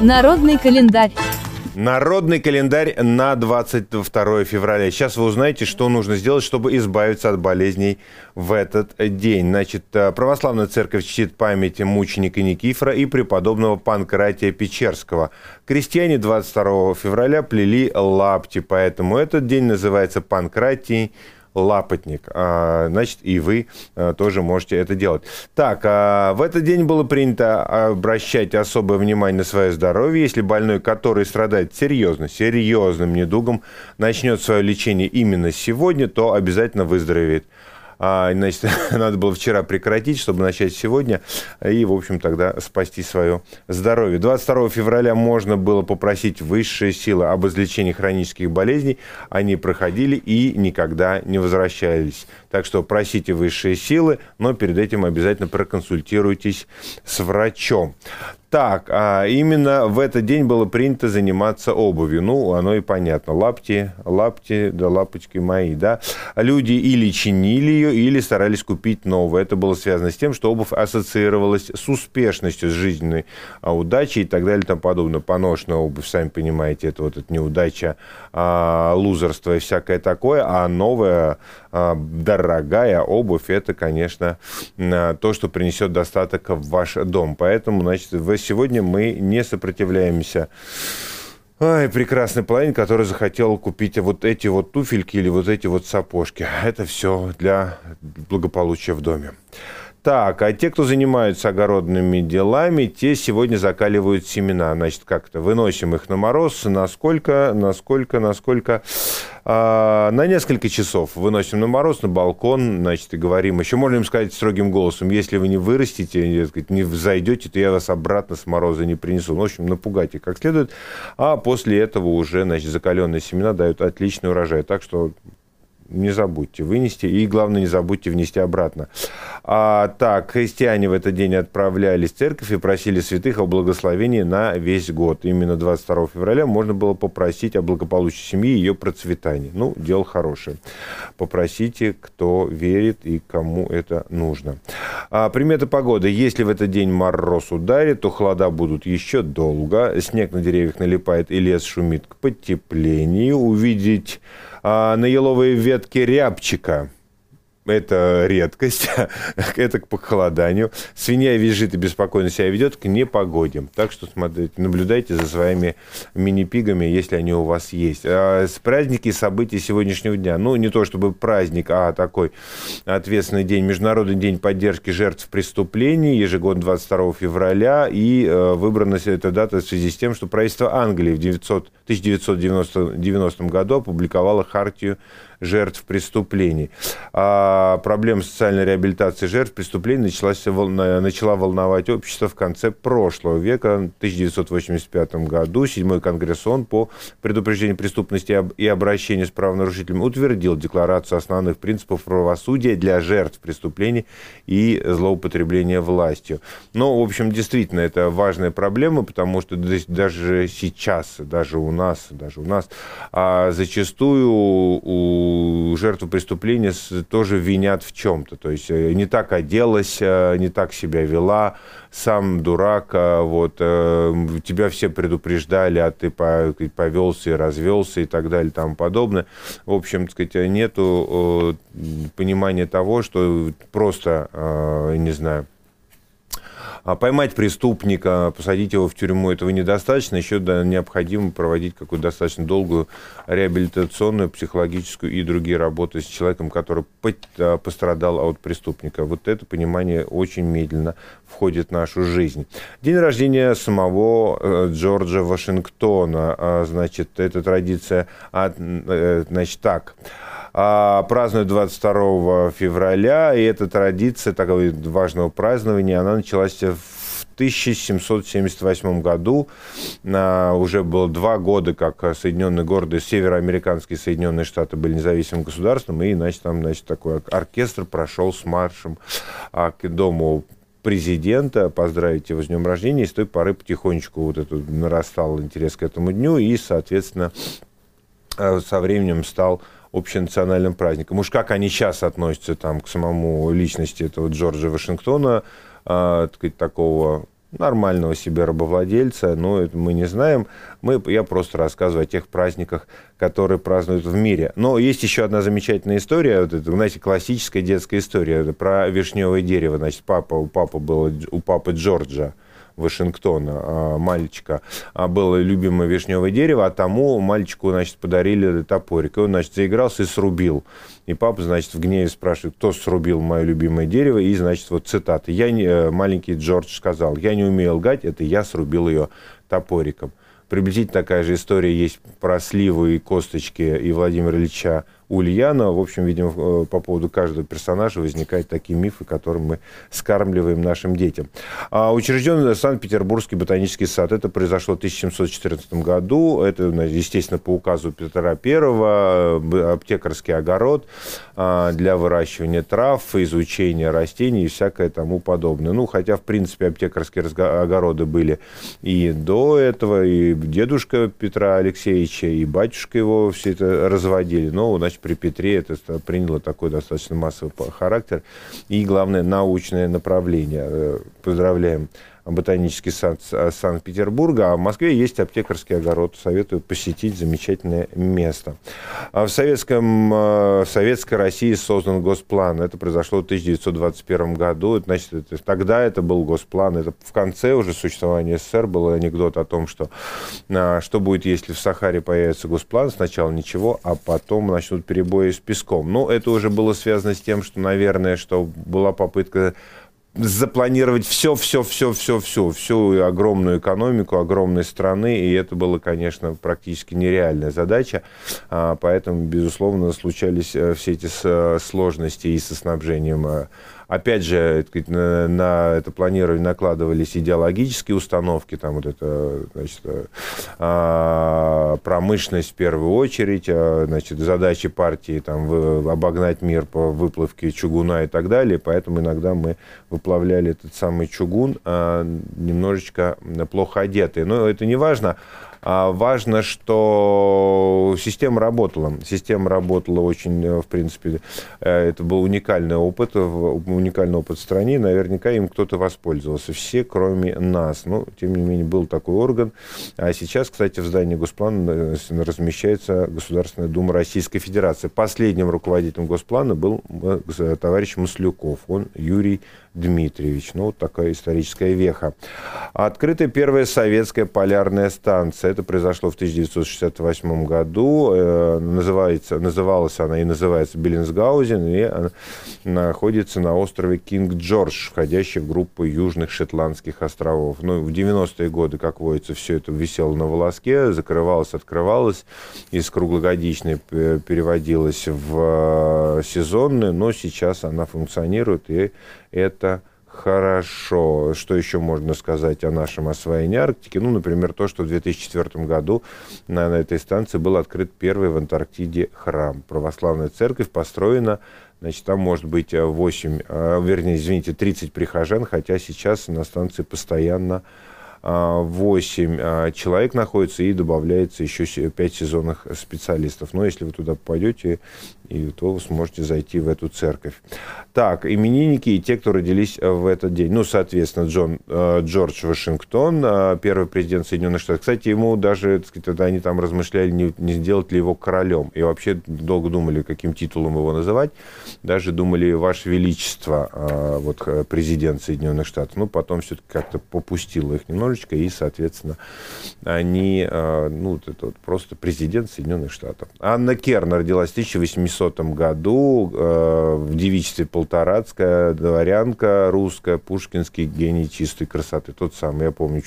Народный календарь. Народный календарь на 22 февраля. Сейчас вы узнаете, что нужно сделать, чтобы избавиться от болезней в этот день. Значит, э, православная церковь чтит память мученика Никифора и преподобного Панкратия Печерского. Крестьяне 22 февраля плели лапти, поэтому этот день называется Панкратий лапотник. А, значит, и вы а, тоже можете это делать. Так, а, в этот день было принято обращать особое внимание на свое здоровье. Если больной, который страдает серьезно, серьезным недугом, начнет свое лечение именно сегодня, то обязательно выздоровеет. А, значит, надо было вчера прекратить, чтобы начать сегодня, и, в общем, тогда спасти свое здоровье. 22 февраля можно было попросить высшие силы об излечении хронических болезней. Они проходили и никогда не возвращались. Так что просите высшие силы, но перед этим обязательно проконсультируйтесь с врачом. Так, а именно в этот день было принято заниматься обувью. Ну, оно и понятно. Лапти, лапти, да лапочки мои, да. Люди или чинили ее, или старались купить новую. Это было связано с тем, что обувь ассоциировалась с успешностью, с жизненной а, удачей и так далее и тому подобное. Поношенная обувь, сами понимаете, это вот эта неудача, а, лузерство и всякое такое. А новая, а, дорогая обувь, это, конечно, а, то, что принесет достаток в ваш дом. Поэтому, значит, в сегодня мы не сопротивляемся Ай, прекрасный половин, который захотел купить вот эти вот туфельки или вот эти вот сапожки. Это все для благополучия в доме. Так, а те, кто занимаются огородными делами, те сегодня закаливают семена. Значит, как-то выносим их на мороз. Насколько, насколько, насколько... А, на несколько часов выносим на мороз, на балкон, значит, и говорим. Еще можно им сказать строгим голосом, если вы не вырастите, не взойдете, то я вас обратно с мороза не принесу. Ну, в общем, напугайте как следует. А после этого уже, значит, закаленные семена дают отличный урожай. Так что не забудьте вынести. И, главное, не забудьте внести обратно. А, так, христиане в этот день отправлялись в церковь и просили святых о благословении на весь год. Именно 22 февраля можно было попросить о благополучии семьи и ее процветании. Ну, дело хорошее. Попросите, кто верит и кому это нужно. А, приметы погоды. Если в этот день мороз ударит, то холода будут еще долго. Снег на деревьях налипает и лес шумит к потеплению. Увидеть а, на еловые ветки рябчика – это редкость, это к похолоданию. Свинья визжит и беспокойно себя ведет к непогоде. Так что смотрите, наблюдайте за своими мини-пигами, если они у вас есть. А с праздники и события сегодняшнего дня. Ну, не то чтобы праздник, а такой ответственный день. Международный день поддержки жертв преступлений, ежегодно 22 февраля. И э, выбрана эта дата в связи с тем, что правительство Англии в 900, 1990 году опубликовало хартию жертв преступлений. А проблема социальной реабилитации жертв преступлений началась, начала волновать общество в конце прошлого века. В 1985 году Седьмой Конгресс ООН по предупреждению преступности и обращению с правонарушителями утвердил Декларацию основных принципов правосудия для жертв преступлений и злоупотребления властью. Но, в общем, действительно, это важная проблема, потому что даже сейчас, даже у нас, даже у нас, а зачастую у жертву преступления тоже винят в чем-то. То есть э, не так оделась, э, не так себя вела, сам дурак, а вот, э, тебя все предупреждали, а ты повелся и развелся и так далее и тому подобное. В общем, так сказать, нету понимания того, что просто, не знаю, а поймать преступника, посадить его в тюрьму, этого недостаточно. Еще да, необходимо проводить какую-то достаточно долгую реабилитационную, психологическую и другие работы с человеком, который а, пострадал от преступника. Вот это понимание очень медленно входит в нашу жизнь. День рождения самого э, Джорджа Вашингтона. А, значит, эта традиция, э, значит, так празднуют 22 февраля, и эта традиция такого важного празднования, она началась в 1778 году. Уже было два года, как Соединенные города, североамериканские Соединенные Штаты были независимым государством, и, значит, там, значит, такой оркестр прошел с маршем а, к дому президента, поздравить его с днем рождения, и с той поры потихонечку вот это нарастал интерес к этому дню, и, соответственно, э, со временем стал общенациональным праздником. Уж как они сейчас относятся там, к самому личности этого Джорджа Вашингтона, э, так сказать, такого нормального себе рабовладельца, но это мы не знаем. Мы, я просто рассказываю о тех праздниках, которые празднуют в мире. Но есть еще одна замечательная история, вот это, знаете, классическая детская история про вишневое дерево. Значит, папа, у папы было, у папы Джорджа, Вашингтона, а, мальчика, а, было любимое вишневое дерево, а тому мальчику, значит, подарили топорик. И он, значит, заигрался и срубил. И папа, значит, в гневе спрашивает, кто срубил мое любимое дерево, и, значит, вот цитата. Я не, э, маленький Джордж сказал, я не умею лгать, это я срубил ее топориком. Приблизительно такая же история есть про сливы и косточки и Владимира Ильича Ульянова. В общем, видимо, э, по поводу каждого персонажа возникают такие мифы, которые мы скармливаем нашим детям. А учрежден Санкт-Петербургский ботанический сад. Это произошло в 1714 году. Это, естественно, по указу Петра I. Э, аптекарский огород для выращивания трав, изучения растений и всякое тому подобное. Ну, хотя, в принципе, аптекарские огороды были и до этого, и дедушка Петра Алексеевича, и батюшка его все это разводили. Но, значит, при Петре это приняло такой достаточно массовый характер и, главное, научное направление. Э, поздравляем ботанический сад Санкт-Петербурга, а в Москве есть аптекарский огород. Советую посетить замечательное место. А в, советском, э, в Советской России создан госплан. Это произошло в 1921 году. Это, значит, это, тогда это был госплан. Это в конце уже существования СССР был анекдот о том, что а, что будет, если в Сахаре появится госплан. Сначала ничего, а потом начнут перебои с песком. Но это уже было связано с тем, что, наверное, что была попытка запланировать все, все, все, все, все, всю огромную экономику огромной страны, и это было, конечно, практически нереальная задача, а, поэтому, безусловно, случались э, все эти сложности и со снабжением э, Опять же, на, на это планирование накладывались идеологические установки, там вот это, значит, а, промышленность в первую очередь, а, значит, задачи партии там обогнать мир по выплавке чугуна и так далее, поэтому иногда мы выплавляли этот самый чугун а, немножечко плохо одетые. Но это не важно. А важно, что система работала. Система работала очень, э, в принципе, э, это был уникальный опыт, уникальный опыт в стране. Наверняка им кто-то воспользовался. Все, кроме нас. Но, тем не менее, был такой орган. А сейчас, кстати, в здании Госплана э, размещается Государственная Дума Российской Федерации. Последним руководителем Госплана был товарищ Маслюков. Он Юрий Дмитриевич. Ну, вот такая историческая веха. Открыта первая советская полярная станция. Это произошло в 1968 году. Э, называется, называлась она и называется Беллинсгаузен. И она находится на острове Кинг-Джордж, входящий в группу Южных Шотландских островов. Ну, в 90-е годы, как водится, все это висело на волоске, закрывалось, открывалось. Из круглогодичной переводилось в э, сезонную, но сейчас она функционирует и это хорошо. Что еще можно сказать о нашем освоении Арктики? Ну, например, то, что в 2004 году на, на этой станции был открыт первый в Антарктиде храм. Православная церковь построена Значит, там может быть 8, а, вернее, извините, 30 прихожан, хотя сейчас на станции постоянно 8 а, человек находится и добавляется еще 5 сезонных специалистов. Но если вы туда попадете, и то вы сможете зайти в эту церковь. Так, именинники и те, кто родились в этот день. Ну, соответственно, Джон, э, Джордж Вашингтон, э, первый президент Соединенных Штатов. Кстати, ему даже, так сказать, тогда они там размышляли, не, не сделать ли его королем. И вообще долго думали, каким титулом его называть. Даже думали, Ваше Величество, э, вот президент Соединенных Штатов. Ну, потом все-таки как-то попустило их немножечко немножечко, и, соответственно, они, а, ну, это вот просто президент Соединенных Штатов. Анна Керн родилась в 1800 году а, в девичестве Полторацкая, дворянка русская, пушкинский гений чистой красоты. Тот самый, я помню,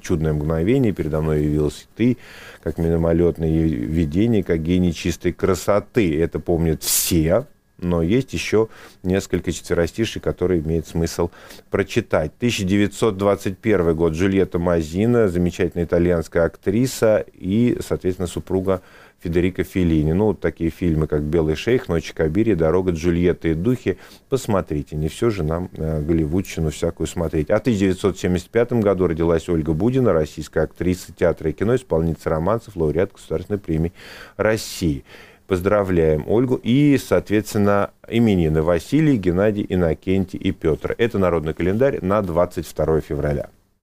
чудное мгновение, передо мной явился ты, как мимолетное видение, как гений чистой красоты. Это помнят все, но есть еще несколько четверостишей, которые имеет смысл прочитать. 1921 год. Джульетта Мазина, замечательная итальянская актриса и, соответственно, супруга Федерико Феллини. Ну, вот такие фильмы, как «Белый шейх», «Ночь Кабири», «Дорога Джульетты и духи». Посмотрите, не все же нам э, голливудщину всякую смотреть. А в 1975 году родилась Ольга Будина, российская актриса театра и кино, исполнительница романсов, лауреат Государственной премии России. Поздравляем Ольгу. И, соответственно, именины Василий, Геннадий, Иннокентий и Петр. Это народный календарь на 22 февраля.